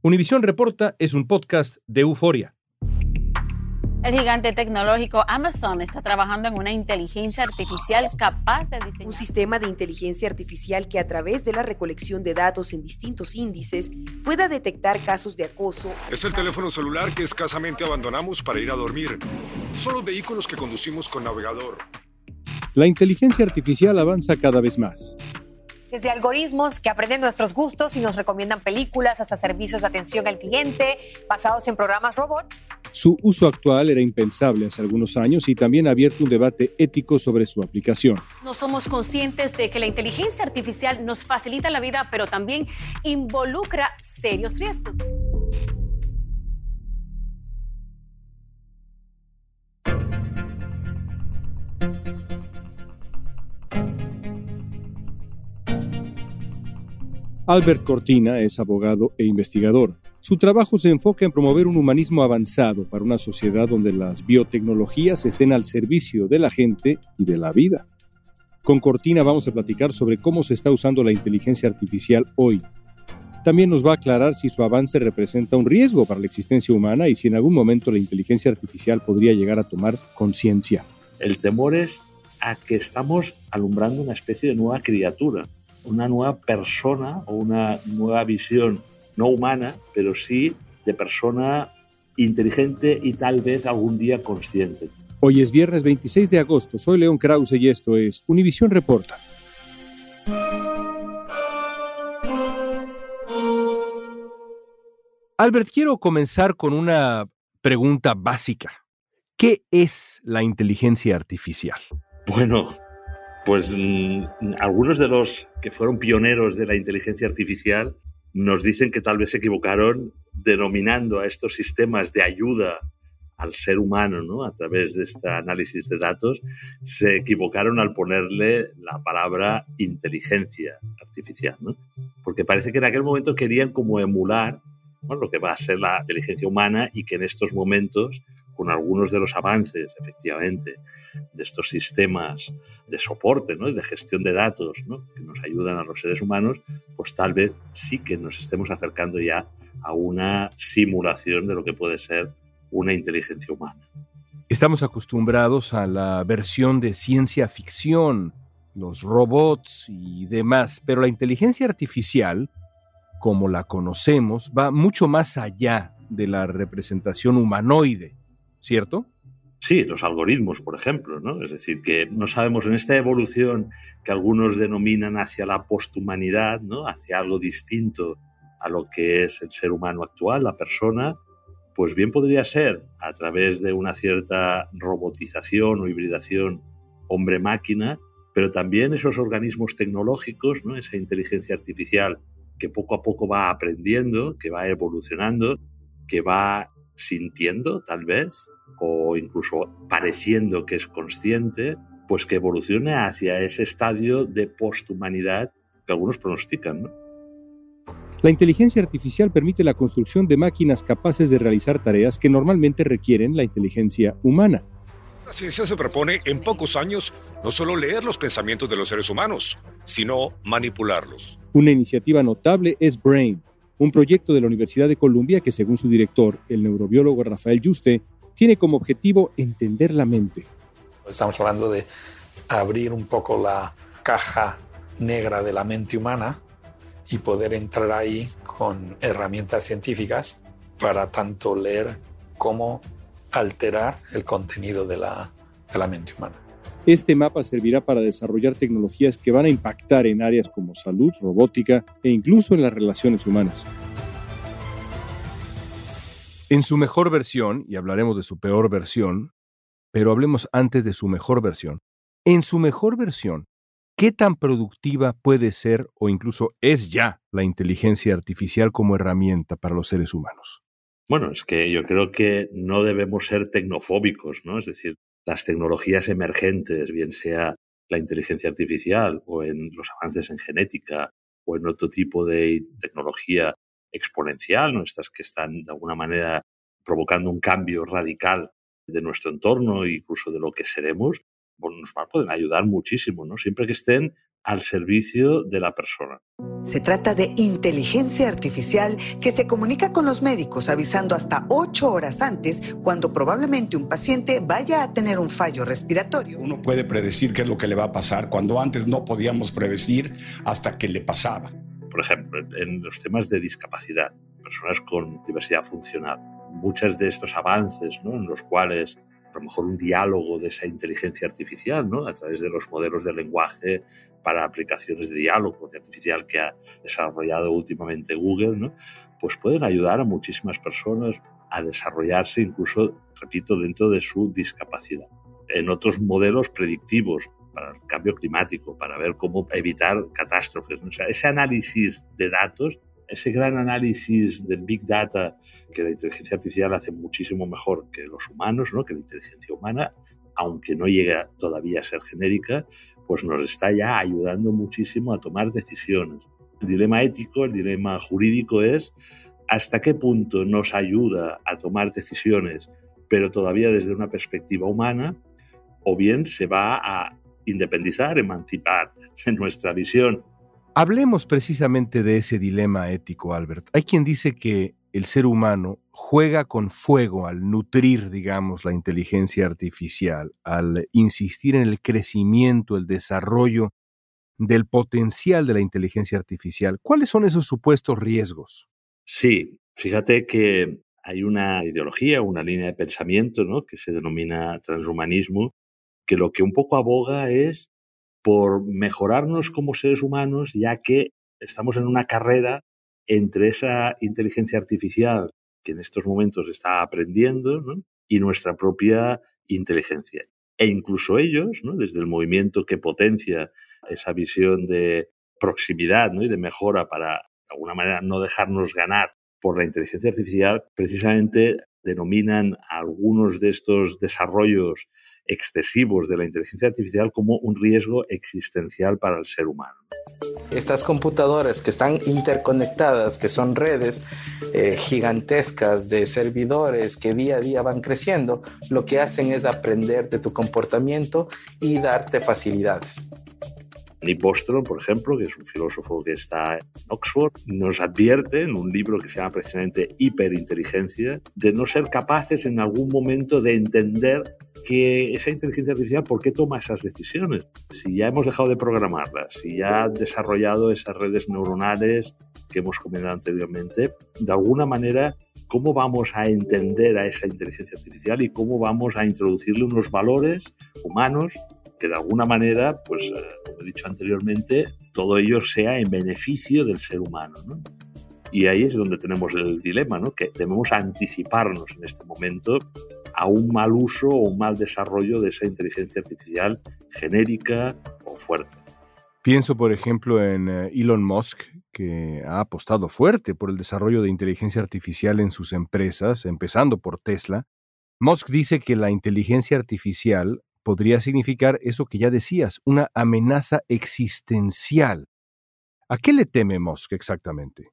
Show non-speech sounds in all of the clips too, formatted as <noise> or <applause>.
Univisión Reporta es un podcast de euforia. El gigante tecnológico Amazon está trabajando en una inteligencia artificial capaz de diseñar un sistema de inteligencia artificial que a través de la recolección de datos en distintos índices pueda detectar casos de acoso. Es el teléfono celular que escasamente abandonamos para ir a dormir. Son los vehículos que conducimos con navegador. La inteligencia artificial avanza cada vez más. Desde algoritmos que aprenden nuestros gustos y nos recomiendan películas hasta servicios de atención al cliente basados en programas robots. Su uso actual era impensable hace algunos años y también ha abierto un debate ético sobre su aplicación. No somos conscientes de que la inteligencia artificial nos facilita la vida, pero también involucra serios riesgos. Albert Cortina es abogado e investigador. Su trabajo se enfoca en promover un humanismo avanzado para una sociedad donde las biotecnologías estén al servicio de la gente y de la vida. Con Cortina vamos a platicar sobre cómo se está usando la inteligencia artificial hoy. También nos va a aclarar si su avance representa un riesgo para la existencia humana y si en algún momento la inteligencia artificial podría llegar a tomar conciencia. El temor es a que estamos alumbrando una especie de nueva criatura una nueva persona o una nueva visión, no humana, pero sí de persona inteligente y tal vez algún día consciente. Hoy es viernes 26 de agosto, soy León Krause y esto es Univisión Reporta. Albert, quiero comenzar con una pregunta básica. ¿Qué es la inteligencia artificial? Bueno, pues mm, algunos de los que fueron pioneros de la inteligencia artificial nos dicen que tal vez se equivocaron denominando a estos sistemas de ayuda al ser humano, ¿no? A través de este análisis de datos, se equivocaron al ponerle la palabra inteligencia artificial, ¿no? Porque parece que en aquel momento querían como emular lo que va a ser la inteligencia humana y que en estos momentos con algunos de los avances, efectivamente, de estos sistemas de soporte, ¿no? de gestión de datos, que nos ayudan a los seres humanos, pues tal vez sí que nos estemos acercando ya a una simulación de lo que puede ser una inteligencia humana. Estamos acostumbrados a la versión de ciencia ficción, los robots y demás, pero la inteligencia artificial, como la conocemos, va mucho más allá de la representación humanoide ¿cierto? Sí, los algoritmos, por ejemplo, ¿no? Es decir, que no sabemos en esta evolución que algunos denominan hacia la posthumanidad, ¿no? Hacia algo distinto a lo que es el ser humano actual, la persona, pues bien podría ser a través de una cierta robotización o hibridación hombre-máquina, pero también esos organismos tecnológicos, ¿no? Esa inteligencia artificial que poco a poco va aprendiendo, que va evolucionando, que va sintiendo tal vez, o incluso pareciendo que es consciente, pues que evolucione hacia ese estadio de posthumanidad que algunos pronostican. La inteligencia artificial permite la construcción de máquinas capaces de realizar tareas que normalmente requieren la inteligencia humana. La ciencia se propone en pocos años no solo leer los pensamientos de los seres humanos, sino manipularlos. Una iniciativa notable es Brain, un proyecto de la Universidad de Columbia que, según su director, el neurobiólogo Rafael Yuste, tiene como objetivo entender la mente. Estamos hablando de abrir un poco la caja negra de la mente humana y poder entrar ahí con herramientas científicas para tanto leer como alterar el contenido de la, de la mente humana. Este mapa servirá para desarrollar tecnologías que van a impactar en áreas como salud, robótica e incluso en las relaciones humanas. En su mejor versión, y hablaremos de su peor versión, pero hablemos antes de su mejor versión. En su mejor versión, ¿qué tan productiva puede ser o incluso es ya la inteligencia artificial como herramienta para los seres humanos? Bueno, es que yo creo que no debemos ser tecnofóbicos, ¿no? Es decir, las tecnologías emergentes, bien sea la inteligencia artificial o en los avances en genética o en otro tipo de tecnología exponencial, ¿no? estas que están de alguna manera provocando un cambio radical de nuestro entorno incluso de lo que seremos, bueno, nos pueden ayudar muchísimo, ¿no? Siempre que estén al servicio de la persona. Se trata de inteligencia artificial que se comunica con los médicos avisando hasta ocho horas antes cuando probablemente un paciente vaya a tener un fallo respiratorio. Uno puede predecir qué es lo que le va a pasar cuando antes no podíamos predecir hasta que le pasaba. Por ejemplo, en los temas de discapacidad, personas con diversidad funcional, muchos de estos avances ¿no? en los cuales a lo mejor un diálogo de esa inteligencia artificial, ¿no? A través de los modelos de lenguaje para aplicaciones de diálogo artificial que ha desarrollado últimamente Google, ¿no? Pues pueden ayudar a muchísimas personas a desarrollarse incluso, repito, dentro de su discapacidad. En otros modelos predictivos para el cambio climático, para ver cómo evitar catástrofes. O sea, ese análisis de datos ese gran análisis del Big Data que la inteligencia artificial hace muchísimo mejor que los humanos, ¿no? que la inteligencia humana, aunque no llega todavía a ser genérica, pues nos está ya ayudando muchísimo a tomar decisiones. El dilema ético, el dilema jurídico es hasta qué punto nos ayuda a tomar decisiones, pero todavía desde una perspectiva humana, o bien se va a independizar, emancipar de nuestra visión Hablemos precisamente de ese dilema ético, Albert. Hay quien dice que el ser humano juega con fuego al nutrir, digamos, la inteligencia artificial, al insistir en el crecimiento, el desarrollo del potencial de la inteligencia artificial. ¿Cuáles son esos supuestos riesgos? Sí, fíjate que hay una ideología, una línea de pensamiento ¿no? que se denomina transhumanismo, que lo que un poco aboga es por mejorarnos como seres humanos, ya que estamos en una carrera entre esa inteligencia artificial que en estos momentos está aprendiendo y nuestra propia inteligencia. E incluso ellos, desde el movimiento que potencia esa visión de proximidad y de mejora para, de alguna manera, no dejarnos ganar por la inteligencia artificial, precisamente denominan algunos de estos desarrollos excesivos de la inteligencia artificial como un riesgo existencial para el ser humano. Estas computadoras que están interconectadas, que son redes eh, gigantescas de servidores que día a día van creciendo, lo que hacen es aprender de tu comportamiento y darte facilidades. Nick Bostrom, por ejemplo, que es un filósofo que está en Oxford, nos advierte en un libro que se llama precisamente Hiperinteligencia de no ser capaces en algún momento de entender que esa inteligencia artificial, ¿por qué toma esas decisiones? Si ya hemos dejado de programarlas, si ya ha desarrollado esas redes neuronales que hemos comentado anteriormente, de alguna manera, ¿cómo vamos a entender a esa inteligencia artificial y cómo vamos a introducirle unos valores humanos que de alguna manera, pues, eh, como he dicho anteriormente, todo ello sea en beneficio del ser humano. Y ahí es donde tenemos el dilema, ¿no? que debemos anticiparnos en este momento a un mal uso o un mal desarrollo de esa inteligencia artificial genérica o fuerte. Pienso, por ejemplo, en eh, Elon Musk, que ha apostado fuerte por el desarrollo de inteligencia artificial en sus empresas, empezando por Tesla. Musk dice que la inteligencia artificial podría significar eso que ya decías, una amenaza existencial. ¿A qué le teme Musk exactamente?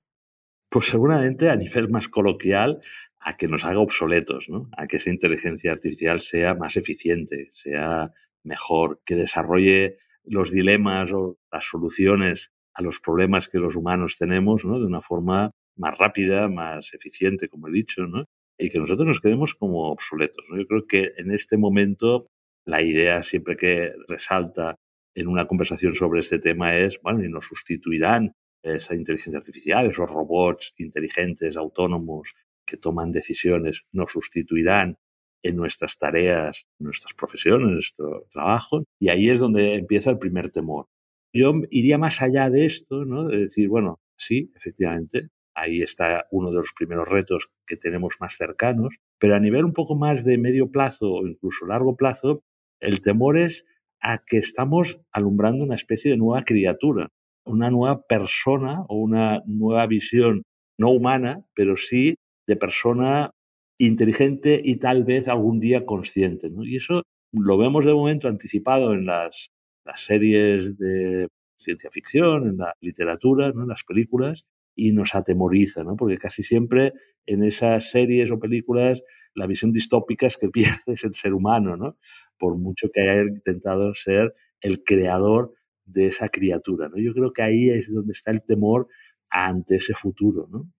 Pues seguramente a nivel más coloquial a que nos haga obsoletos, ¿no? a que esa inteligencia artificial sea más eficiente, sea mejor, que desarrolle los dilemas o las soluciones a los problemas que los humanos tenemos ¿no? de una forma más rápida, más eficiente, como he dicho, ¿no? y que nosotros nos quedemos como obsoletos. Yo creo que en este momento la idea siempre que resalta en una conversación sobre este tema es, bueno, y nos sustituirán esa inteligencia artificial, esos robots inteligentes, autónomos, que toman decisiones, nos sustituirán en nuestras tareas, en nuestras profesiones, en nuestro trabajo. Y ahí es donde empieza el primer temor. Yo iría más allá de esto, ¿no? De decir, bueno, sí, efectivamente, ahí está uno de los primeros retos que tenemos más cercanos, pero a nivel un poco más de medio plazo o incluso largo plazo, el temor es a que estamos alumbrando una especie de nueva criatura, una nueva persona o una nueva visión no humana, pero sí de persona inteligente y tal vez algún día consciente. Y eso lo vemos de momento anticipado en las, series de ciencia ficción, en la literatura, ¿no? en las películas, y nos atemoriza, ¿no? porque casi siempre en esas series o películas la visión distópica es que <laughs> pierdes el ser humano, ¿no? por mucho que haya intentado ser el creador de esa criatura. ¿no? Yo creo que ahí es donde está el temor ante ese futuro. ¿no?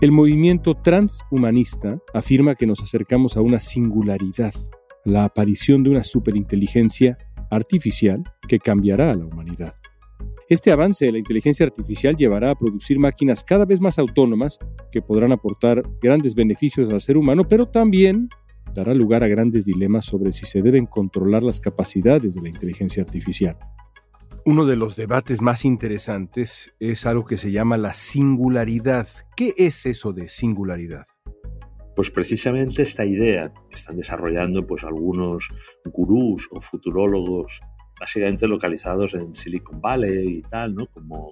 El movimiento transhumanista afirma que nos acercamos a una singularidad, la aparición de una superinteligencia artificial que cambiará a la humanidad. Este avance de la inteligencia artificial llevará a producir máquinas cada vez más autónomas que podrán aportar grandes beneficios al ser humano, pero también dará lugar a grandes dilemas sobre si se deben controlar las capacidades de la inteligencia artificial. Uno de los debates más interesantes es algo que se llama la singularidad. ¿Qué es eso de singularidad? Pues precisamente esta idea que están desarrollando pues algunos gurús o futurólogos básicamente localizados en Silicon Valley y tal, ¿no? Como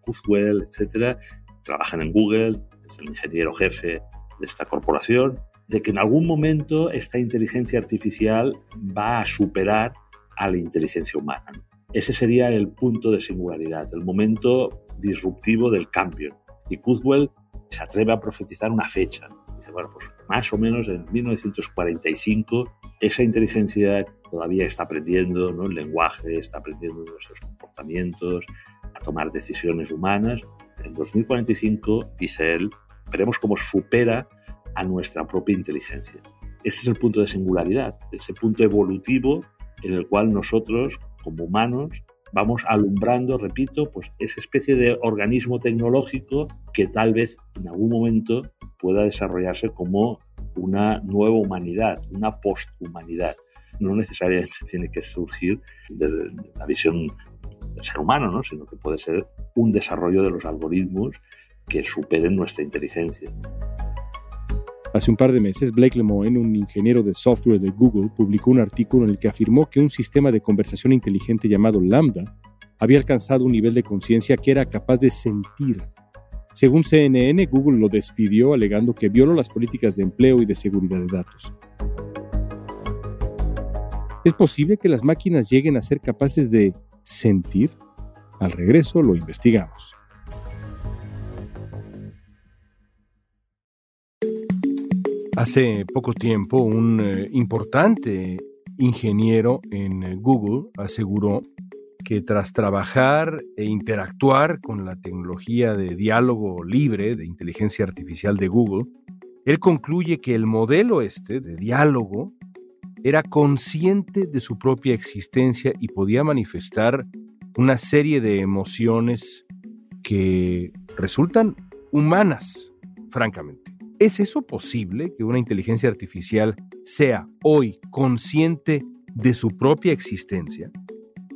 Kurzweil, etcétera, trabajan en Google, es el ingeniero jefe de esta corporación, de que en algún momento esta inteligencia artificial va a superar a la inteligencia humana. Ese sería el punto de singularidad, el momento disruptivo del cambio. Y Kurzweil se atreve a profetizar una fecha. Dice, bueno, pues más o menos en 1945 esa inteligencia todavía está aprendiendo ¿no? el lenguaje, está aprendiendo nuestros comportamientos, a tomar decisiones humanas. En 2045, dice él, veremos cómo supera a nuestra propia inteligencia. Ese es el punto de singularidad, ese punto evolutivo en el cual nosotros, como humanos, vamos alumbrando, repito, pues esa especie de organismo tecnológico que tal vez en algún momento pueda desarrollarse como una nueva humanidad, una posthumanidad. No necesariamente tiene que surgir de la visión del ser humano, ¿no? sino que puede ser un desarrollo de los algoritmos que superen nuestra inteligencia. Hace un par de meses, Blake Lemoine, un ingeniero de software de Google, publicó un artículo en el que afirmó que un sistema de conversación inteligente llamado Lambda había alcanzado un nivel de conciencia que era capaz de sentir. Según CNN, Google lo despidió alegando que violó las políticas de empleo y de seguridad de datos. ¿Es posible que las máquinas lleguen a ser capaces de sentir? Al regreso lo investigamos. Hace poco tiempo, un eh, importante ingeniero en eh, Google aseguró que tras trabajar e interactuar con la tecnología de diálogo libre de inteligencia artificial de Google, él concluye que el modelo este de diálogo era consciente de su propia existencia y podía manifestar una serie de emociones que resultan humanas, francamente. ¿Es eso posible que una inteligencia artificial sea hoy consciente de su propia existencia?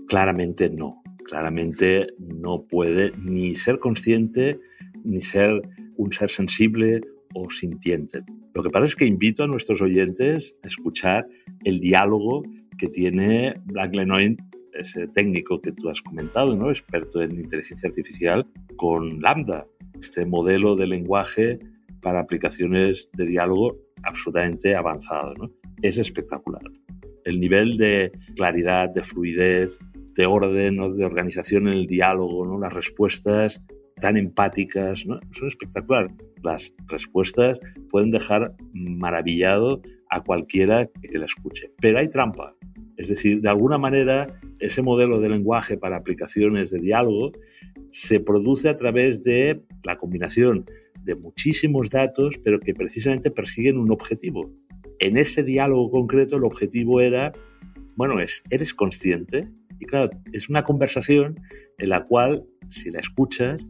Claramente no. Claramente no puede ni ser consciente ni ser un ser sensible o sintiente. Lo que pasa es que invito a nuestros oyentes a escuchar el diálogo que tiene Black Lenoin, ese técnico que tú has comentado, ¿no? experto en inteligencia artificial, con Lambda, este modelo de lenguaje para aplicaciones de diálogo absolutamente avanzado. ¿no? Es espectacular. El nivel de claridad, de fluidez, de orden, de organización en el diálogo, ¿no? las respuestas tan empáticas, ¿no? son espectacular. Las respuestas pueden dejar maravillado a cualquiera que la escuche. Pero hay trampa. Es decir, de alguna manera, ese modelo de lenguaje para aplicaciones de diálogo se produce a través de la combinación de muchísimos datos, pero que precisamente persiguen un objetivo. En ese diálogo concreto el objetivo era, bueno, es, ¿eres consciente? Y claro, es una conversación en la cual, si la escuchas,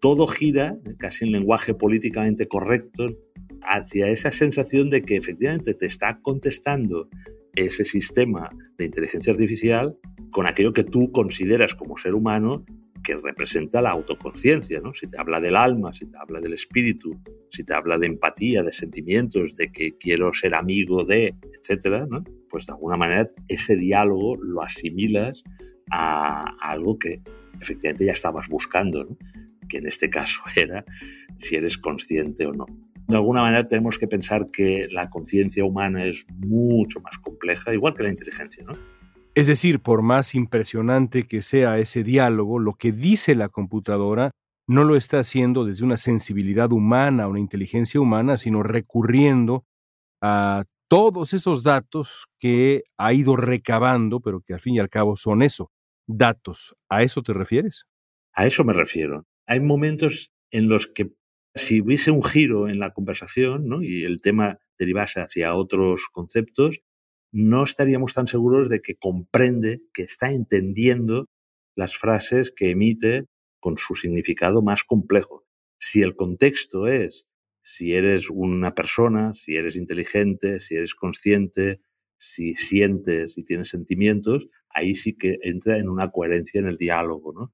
todo gira, casi en lenguaje políticamente correcto, hacia esa sensación de que efectivamente te está contestando ese sistema de inteligencia artificial con aquello que tú consideras como ser humano que representa la autoconciencia, ¿no? Si te habla del alma, si te habla del espíritu, si te habla de empatía, de sentimientos, de que quiero ser amigo de, etcétera, ¿no? pues de alguna manera ese diálogo lo asimilas a, algo que efectivamente ya estabas buscando, que en este caso <laughs> era si eres consciente o no. De alguna manera tenemos que pensar que la conciencia humana es mucho más compleja, igual que la inteligencia, ¿no? Es decir, por más impresionante que sea ese diálogo, lo que dice la computadora no lo está haciendo desde una sensibilidad humana, una inteligencia humana, sino recurriendo a todos esos datos que ha ido recabando, pero que al fin y al cabo son eso, datos. ¿A eso te refieres? A eso me refiero. Hay momentos en los que si hubiese un giro en la conversación ¿no? y el tema derivase hacia otros conceptos, no estaríamos tan seguros de que comprende, que está entendiendo las frases que emite con su significado más complejo. Si el contexto es si eres una persona, si eres inteligente, si eres consciente, si sientes y tienes sentimientos, ahí sí que entra en una coherencia en el diálogo, ¿no?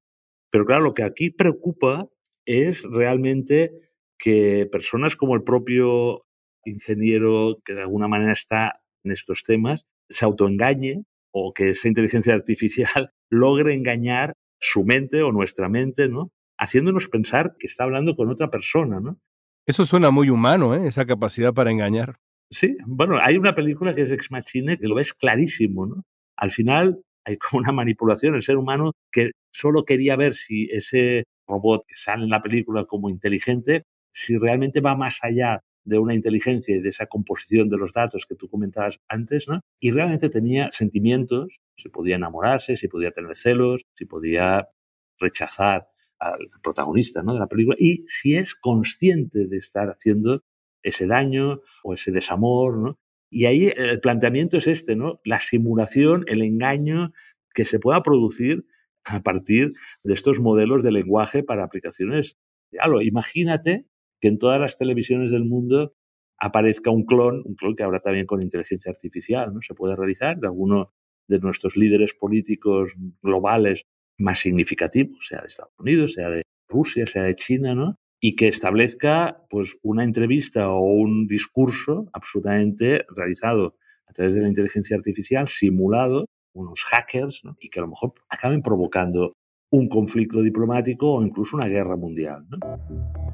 Pero claro, lo que aquí preocupa es realmente que personas como el propio ingeniero que de alguna manera está en estos temas se autoengañe o que esa inteligencia <laughs> artificial logre engañar su mente o nuestra mente, ¿no? Haciéndonos pensar que está hablando con otra persona, ¿no? Eso suena muy humano, ¿eh? esa capacidad para engañar. Sí, bueno, hay una película que es Ex Machine que lo ves clarísimo, ¿no? Al final hay como una manipulación, el ser humano que solo quería ver si ese robot que sale en la película como inteligente, si realmente va más allá de una inteligencia y de esa composición de los datos que tú comentabas antes, ¿no? Y realmente tenía sentimientos, si podía enamorarse, si podía tener celos, si podía rechazar al protagonista ¿no? de la película y si es consciente de estar haciendo ese daño o ese desamor, ¿no? Y ahí el planteamiento es este, ¿no? La simulación, el engaño que se pueda producir a partir de estos modelos de lenguaje para aplicaciones. lo imagínate que en todas las televisiones del mundo aparezca un clon, un clon que habrá también con inteligencia artificial, ¿no? Se puede realizar de alguno de nuestros líderes políticos globales más significativo, sea de Estados Unidos, sea de Rusia, sea de China, ¿no? Y que establezca pues una entrevista o un discurso absolutamente realizado a través de la inteligencia artificial, simulado, unos hackers, ¿no? y que a lo mejor acaben provocando un conflicto diplomático o incluso una guerra mundial. ¿no?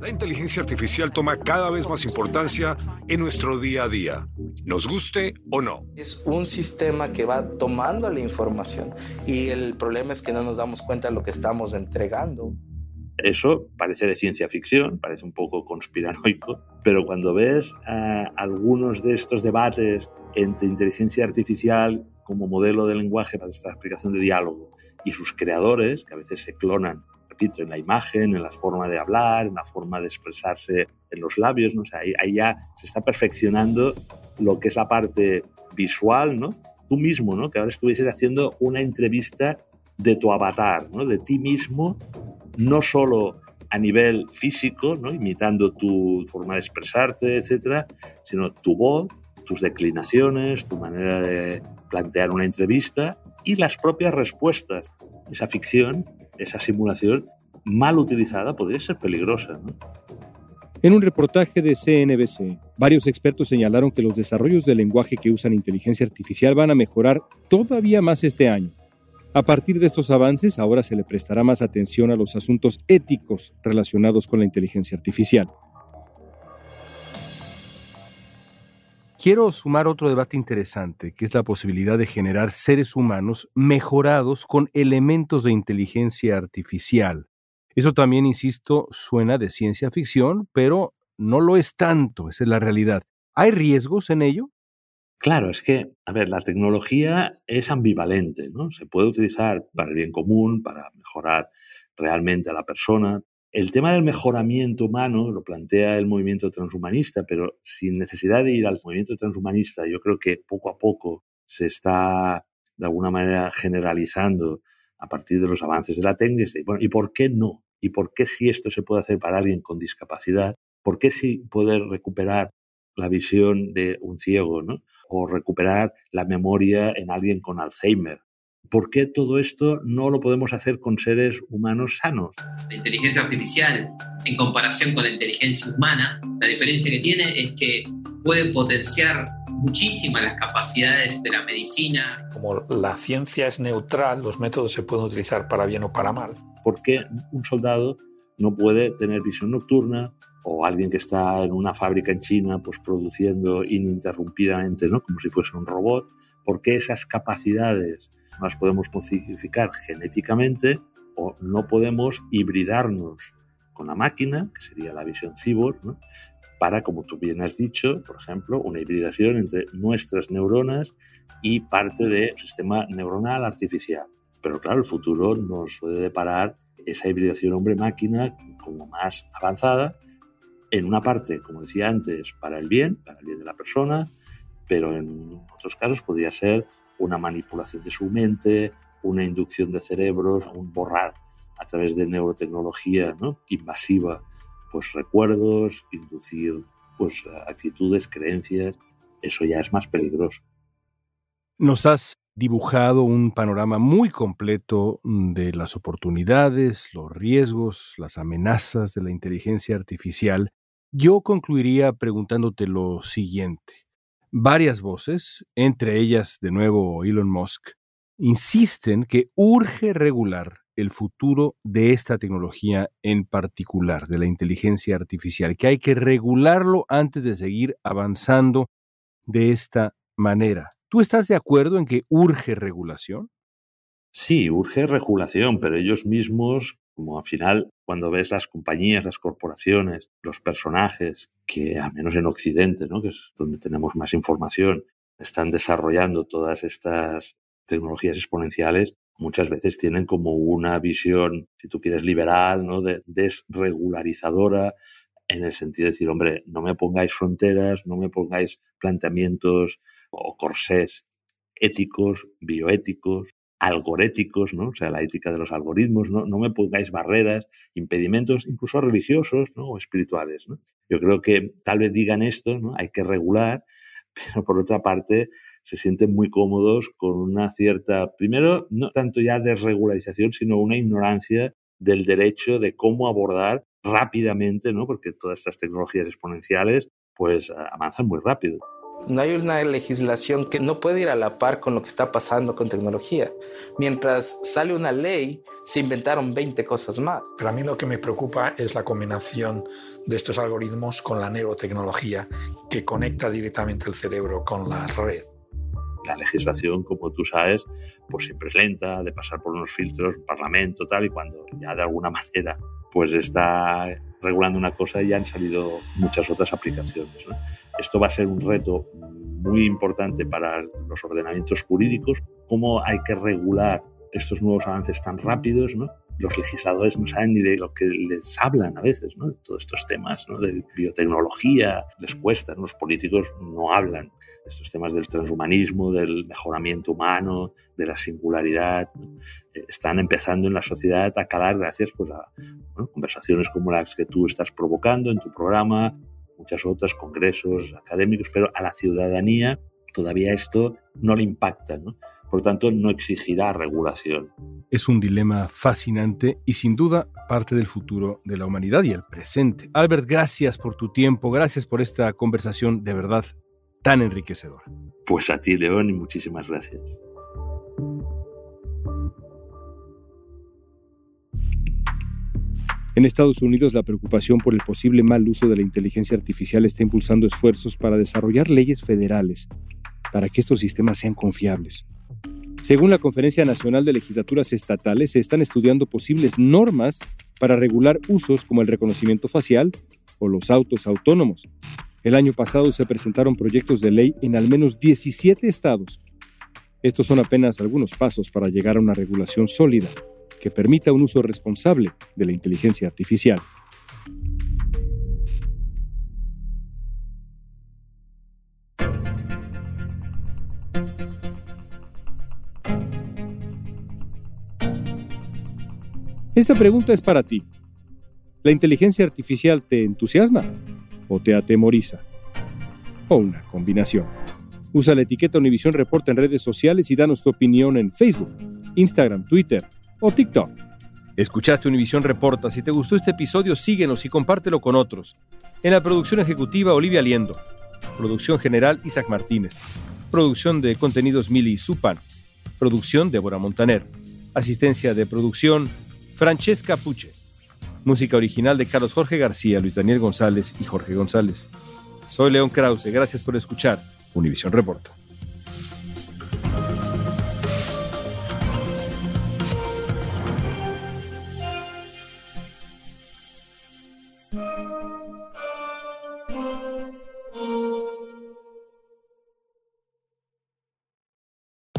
La inteligencia artificial toma cada vez más importancia en nuestro día a día, nos guste o no. Es un sistema que va tomando la información y el problema es que no nos damos cuenta de lo que estamos entregando. Eso parece de ciencia ficción, parece un poco conspiranoico, pero cuando ves algunos de estos debates entre inteligencia artificial como modelo de lenguaje para esta explicación de diálogo y sus creadores, que a veces se clonan en la imagen, en la forma de hablar, en la forma de expresarse en los labios, ¿no? ahí, ya se está perfeccionando lo que es la parte visual, ¿no? Tú mismo, ¿no? Que ahora estuvieses haciendo una entrevista de tu avatar, ¿no? De ti mismo, no solo a nivel físico, ¿no? Imitando tu forma de expresarte, etcétera, sino tu voz, tus declinaciones, tu manera de plantear una entrevista y las propias respuestas. Esa ficción esa simulación mal utilizada podría ser peligrosa. En un reportaje de CNBC, varios expertos señalaron que los desarrollos del lenguaje que usan inteligencia artificial van a mejorar todavía más este año. A partir de estos avances, ahora se le prestará más atención a los asuntos éticos relacionados con la inteligencia artificial. Quiero sumar otro debate interesante, que es la posibilidad de generar seres humanos mejorados con elementos de inteligencia artificial. Eso también, insisto, suena de ciencia ficción, pero no lo es tanto, esa es la realidad. ¿Hay riesgos en ello? Claro, es que, a ver, la tecnología es ambivalente, ¿no? Se puede utilizar para el bien común, para mejorar realmente a la persona, el tema del mejoramiento humano lo plantea el movimiento transhumanista, pero sin necesidad de ir al movimiento transhumanista, yo creo que poco a poco se está de alguna manera generalizando a partir de los avances de la técnica. Bueno, ¿y por qué no? ¿Y por qué si esto se puede hacer para alguien con discapacidad? ¿Por qué si poder recuperar la visión de un ciego, ¿no? O recuperar la memoria en alguien con Alzheimer ¿Por qué todo esto no lo podemos hacer con seres humanos sanos? La inteligencia artificial, en comparación con la inteligencia humana, la diferencia que tiene es que puede potenciar muchísimas las capacidades de la medicina. Como la ciencia es neutral, los métodos se pueden utilizar para bien o para mal. ¿Por qué un soldado no puede tener visión nocturna o alguien que está en una fábrica en China pues produciendo ininterrumpidamente, ¿no? como si fuese un robot? ¿Por qué esas capacidades las podemos modificar genéticamente o no podemos hibridarnos con la máquina, que sería la visión cyborg, ¿no? para, como tú bien has dicho, por ejemplo, una hibridación entre nuestras neuronas y parte del sistema neuronal artificial. Pero claro, el futuro nos puede deparar esa hibridación hombre-máquina como más avanzada, en una parte, como decía antes, para el bien, para el bien de la persona, pero en otros casos podría ser una manipulación de su mente, una inducción de cerebros, un borrar a través de neurotecnología ¿no? invasiva pues recuerdos, inducir pues actitudes, creencias, eso ya es más peligroso. Nos has dibujado un panorama muy completo de las oportunidades, los riesgos, las amenazas de la inteligencia artificial. Yo concluiría preguntándote lo siguiente. Varias voces, entre ellas de nuevo Elon Musk, insisten que urge regular el futuro de esta tecnología en particular, de la inteligencia artificial, que hay que regularlo antes de seguir avanzando de esta manera. ¿Tú estás de acuerdo en que urge regulación? Sí, urge regulación, pero ellos mismos, como al final, cuando ves las compañías, las corporaciones, los personajes, que al menos en Occidente, ¿no? que es donde tenemos más información, están desarrollando todas estas tecnologías exponenciales, muchas veces tienen como una visión, si tú quieres, liberal, ¿no? De, desregularizadora, en el sentido de decir, hombre, no me pongáis fronteras, no me pongáis planteamientos o corsés éticos, bioéticos, algoréticos, ¿no? O sea, la ética de los algoritmos, ¿no? No me pongáis barreras, impedimentos, incluso religiosos, ¿no? O espirituales. Yo creo que tal vez digan esto, ¿no? Hay que regular, <laughs> pero por otra parte se sienten muy cómodos con una cierta, primero, no tanto ya desregularización, sino una ignorancia del derecho de cómo abordar rápidamente, ¿no? Porque todas estas tecnologías exponenciales pues avanzan muy rápido. No hay una legislación que no puede ir a la par con lo que está pasando con tecnología. Mientras sale una ley, se inventaron 20 cosas más. Pero a mí lo que me preocupa es la combinación de estos algoritmos con la neurotecnología que conecta directamente el cerebro con la red. La legislación, como tú sabes, pues siempre es lenta, de pasar por unos filtros, parlamento, tal, y cuando ya de alguna <laughs> manera pues está regulando una cosa y ya han salido muchas otras aplicaciones. Esto va a ser un reto muy importante para los ordenamientos jurídicos, cómo hay que regular estos nuevos avances tan rápidos. Los legisladores no saben ni de lo que les hablan a veces, ¿no? De todos estos temas, ¿no? De biotecnología, les cuesta, los políticos no hablan estos temas del transhumanismo, del mejoramiento humano, de la singularidad. Eh, están empezando en la sociedad a calar gracias pues, a conversaciones como las que tú estás provocando en tu programa, muchas otras, congresos académicos, pero a la ciudadanía todavía esto no le impacta, ¿no? Por tanto, no exigirá regulación. Es un dilema fascinante y sin duda parte del futuro de la humanidad y el presente. Albert, gracias por tu tiempo, gracias por esta conversación de verdad tan enriquecedora. Pues a ti, León, y muchísimas gracias. En Estados Unidos, la preocupación por el posible mal uso de la inteligencia artificial está impulsando esfuerzos para desarrollar leyes federales para que estos sistemas sean confiables. Según la Conferencia Nacional de Legislaturas Estatales, se están estudiando posibles normas para regular usos como el reconocimiento facial o los autos autónomos. El año pasado se presentaron proyectos de ley en al menos 17 estados. Estos son apenas algunos pasos para llegar a una regulación sólida que permita un uso responsable de la inteligencia artificial. Esta pregunta es para ti. ¿La inteligencia artificial te entusiasma o te atemoriza? O una combinación. Usa la etiqueta Univision Reporta en redes sociales y danos tu opinión en Facebook, Instagram, Twitter o TikTok. Escuchaste Univision Reporta. Si te gustó este episodio, síguenos y compártelo con otros. En la producción ejecutiva, Olivia Liendo. Producción general Isaac Martínez. Producción de contenidos Mili Supano. Producción Débora Montaner. Asistencia de producción Francesca Puche. Música original de Carlos Jorge García, Luis Daniel González y Jorge González. Soy León Krause. Gracias por escuchar Univisión Reporta.